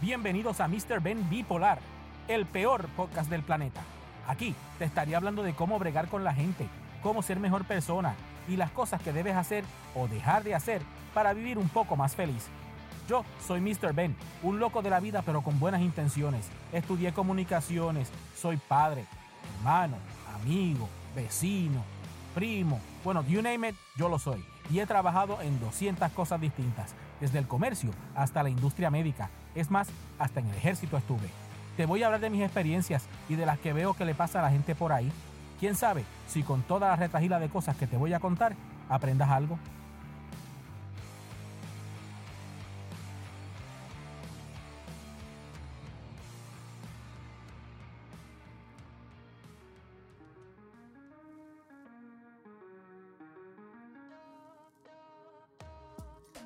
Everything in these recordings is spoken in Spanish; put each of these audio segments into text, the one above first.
Bienvenidos a Mr. Ben Bipolar, el peor podcast del planeta. Aquí te estaría hablando de cómo bregar con la gente, cómo ser mejor persona y las cosas que debes hacer o dejar de hacer para vivir un poco más feliz. Yo soy Mr. Ben, un loco de la vida pero con buenas intenciones. Estudié comunicaciones, soy padre, hermano, amigo, vecino, primo. Bueno, you name it, yo lo soy. Y he trabajado en 200 cosas distintas, desde el comercio hasta la industria médica es más, hasta en el ejército estuve. Te voy a hablar de mis experiencias y de las que veo que le pasa a la gente por ahí. ¿Quién sabe si con toda la retajila de cosas que te voy a contar aprendas algo?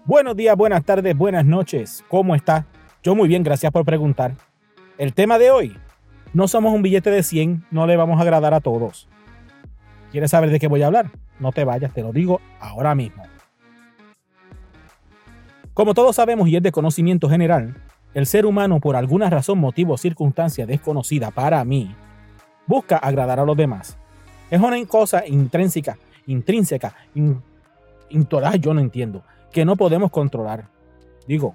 Buenos días, buenas tardes, buenas noches. ¿Cómo está? Yo muy bien, gracias por preguntar. El tema de hoy, no somos un billete de 100, no le vamos a agradar a todos. ¿Quieres saber de qué voy a hablar? No te vayas, te lo digo ahora mismo. Como todos sabemos y es de conocimiento general, el ser humano por alguna razón, motivo o circunstancia desconocida para mí, busca agradar a los demás. Es una cosa intrínseca, intrínseca, in, yo no entiendo, que no podemos controlar. Digo,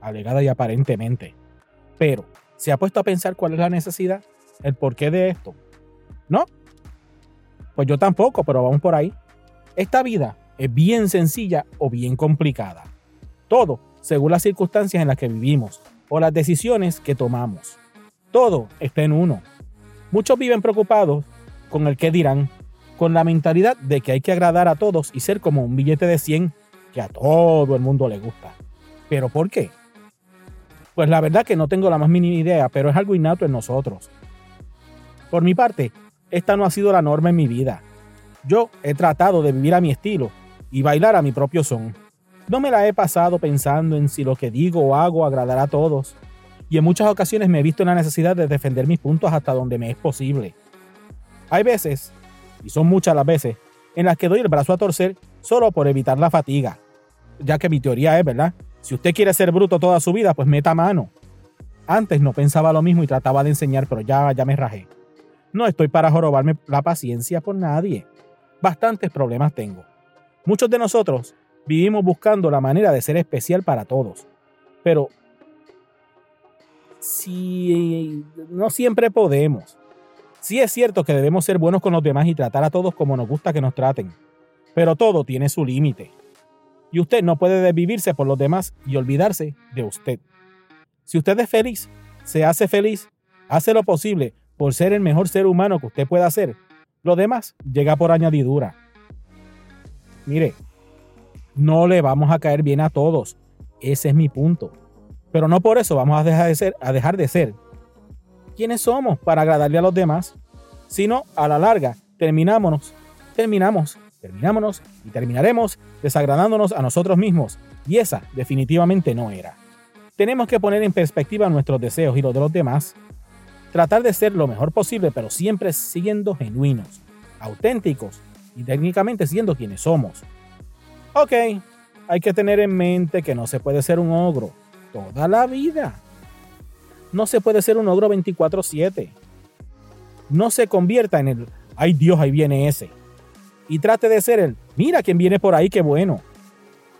alegada y aparentemente. Pero, ¿se ha puesto a pensar cuál es la necesidad? ¿El porqué de esto? ¿No? Pues yo tampoco, pero vamos por ahí. Esta vida es bien sencilla o bien complicada. Todo según las circunstancias en las que vivimos o las decisiones que tomamos. Todo está en uno. Muchos viven preocupados con el qué dirán, con la mentalidad de que hay que agradar a todos y ser como un billete de 100 que a todo el mundo le gusta. ¿Pero por qué? Pues la verdad que no tengo la más mínima idea, pero es algo innato en nosotros. Por mi parte, esta no ha sido la norma en mi vida. Yo he tratado de vivir a mi estilo y bailar a mi propio son. No me la he pasado pensando en si lo que digo o hago agradará a todos. Y en muchas ocasiones me he visto en la necesidad de defender mis puntos hasta donde me es posible. Hay veces, y son muchas las veces, en las que doy el brazo a torcer solo por evitar la fatiga. Ya que mi teoría es, ¿verdad? Si usted quiere ser bruto toda su vida, pues meta mano. Antes no pensaba lo mismo y trataba de enseñar, pero ya, ya me rajé. No estoy para jorobarme la paciencia por nadie. Bastantes problemas tengo. Muchos de nosotros vivimos buscando la manera de ser especial para todos. Pero si no siempre podemos. Sí es cierto que debemos ser buenos con los demás y tratar a todos como nos gusta que nos traten. Pero todo tiene su límite y usted no puede desvivirse por los demás y olvidarse de usted. Si usted es feliz, se hace feliz, hace lo posible por ser el mejor ser humano que usted pueda ser. Lo demás llega por añadidura. Mire, no le vamos a caer bien a todos. Ese es mi punto. Pero no por eso vamos a dejar de ser, a dejar de ser quiénes somos para agradarle a los demás, sino a la larga terminamos, terminamos terminámonos y terminaremos desagradándonos a nosotros mismos, y esa definitivamente no era. Tenemos que poner en perspectiva nuestros deseos y los de los demás, tratar de ser lo mejor posible, pero siempre siendo genuinos, auténticos y técnicamente siendo quienes somos. Ok, hay que tener en mente que no se puede ser un ogro toda la vida. No se puede ser un ogro 24/7. No se convierta en el, ay Dios, ahí viene ese y trate de ser el, mira quién viene por ahí, qué bueno.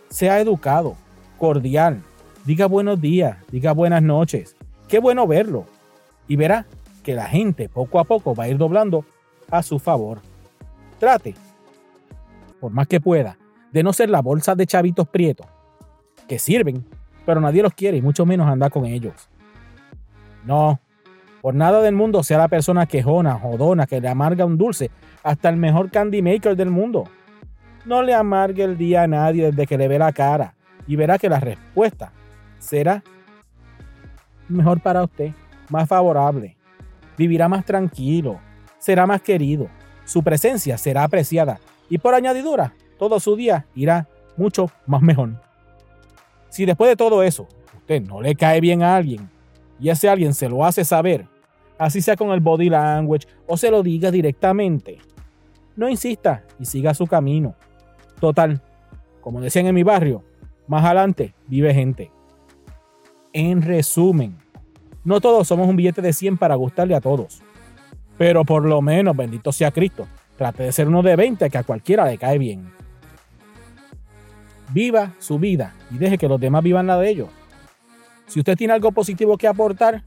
Sea educado, cordial, diga buenos días, diga buenas noches. Qué bueno verlo. Y verá que la gente poco a poco va a ir doblando a su favor. Trate, por más que pueda, de no ser la bolsa de chavitos prietos, que sirven, pero nadie los quiere y mucho menos anda con ellos. No, por nada del mundo sea la persona quejona, jodona, que le amarga un dulce, hasta el mejor candy maker del mundo. No le amargue el día a nadie desde que le ve la cara y verá que la respuesta será mejor para usted, más favorable. Vivirá más tranquilo, será más querido, su presencia será apreciada y por añadidura, todo su día irá mucho más mejor. Si después de todo eso usted no le cae bien a alguien y ese alguien se lo hace saber, así sea con el body language o se lo diga directamente. No insista y siga su camino. Total, como decían en mi barrio, más adelante vive gente. En resumen, no todos somos un billete de 100 para gustarle a todos. Pero por lo menos, bendito sea Cristo, trate de ser uno de 20 que a cualquiera le cae bien. Viva su vida y deje que los demás vivan la de ellos. Si usted tiene algo positivo que aportar,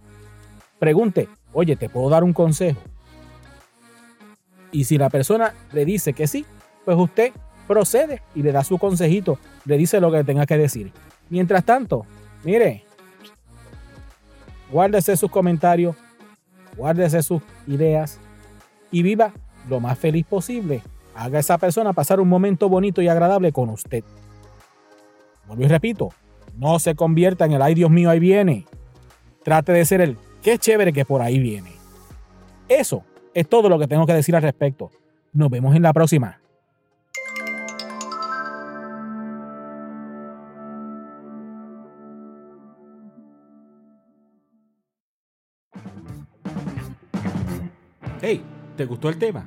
pregunte, oye, ¿te puedo dar un consejo? Y si la persona le dice que sí, pues usted procede y le da su consejito, le dice lo que tenga que decir. Mientras tanto, mire, guárdese sus comentarios, guárdese sus ideas y viva lo más feliz posible. Haga a esa persona pasar un momento bonito y agradable con usted. Vuelvo y repito, no se convierta en el ay Dios mío, ahí viene. Trate de ser el qué chévere que por ahí viene. Eso es todo lo que tengo que decir al respecto. Nos vemos en la próxima. Hey, ¿te gustó el tema?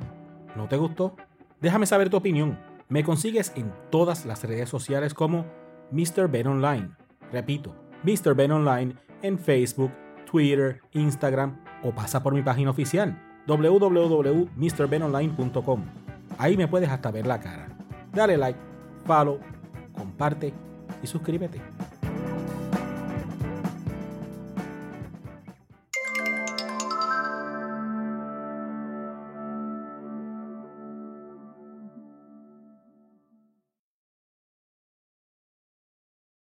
¿No te gustó? Déjame saber tu opinión. Me consigues en todas las redes sociales como Mr. Ben Online. Repito, Mr. Ben Online en Facebook, Twitter, Instagram o pasa por mi página oficial www.mrbenonline.com. Ahí me puedes hasta ver la cara. Dale like, follow, comparte y suscríbete.